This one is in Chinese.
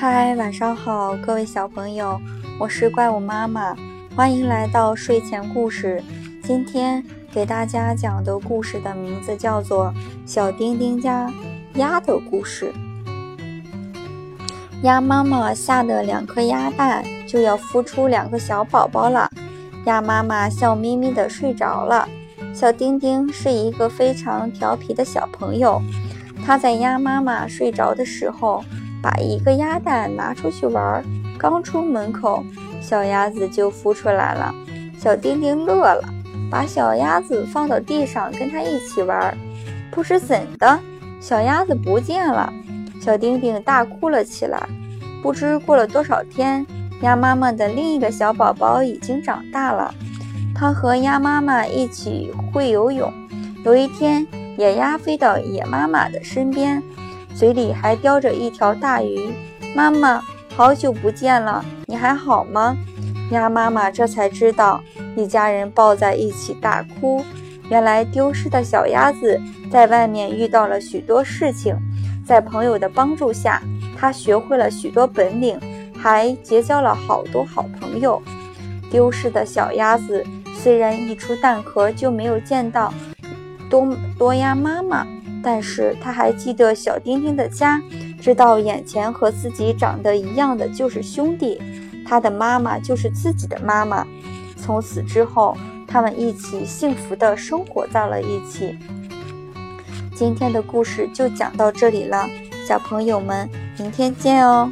嗨，晚上好，各位小朋友，我是怪物妈妈，欢迎来到睡前故事。今天给大家讲的故事的名字叫做《小丁丁家鸭的故事》。鸭妈妈下的两颗鸭蛋就要孵出两个小宝宝了，鸭妈妈笑眯眯的睡着了。小丁丁是一个非常调皮的小朋友，他在鸭妈妈睡着的时候。把一个鸭蛋拿出去玩，刚出门口，小鸭子就孵出来了。小丁丁乐了，把小鸭子放到地上跟它一起玩。不知怎的，小鸭子不见了，小丁丁大哭了起来。不知过了多少天，鸭妈妈的另一个小宝宝已经长大了，它和鸭妈妈一起会游泳。有一天，野鸭飞到野妈妈的身边。嘴里还叼着一条大鱼，妈妈，好久不见了，你还好吗？鸭妈妈这才知道，一家人抱在一起大哭。原来丢失的小鸭子在外面遇到了许多事情，在朋友的帮助下，它学会了许多本领，还结交了好多好朋友。丢失的小鸭子虽然一出蛋壳就没有见到多多鸭妈妈。但是他还记得小丁丁的家，知道眼前和自己长得一样的就是兄弟，他的妈妈就是自己的妈妈。从此之后，他们一起幸福的生活在了一起。今天的故事就讲到这里了，小朋友们，明天见哦。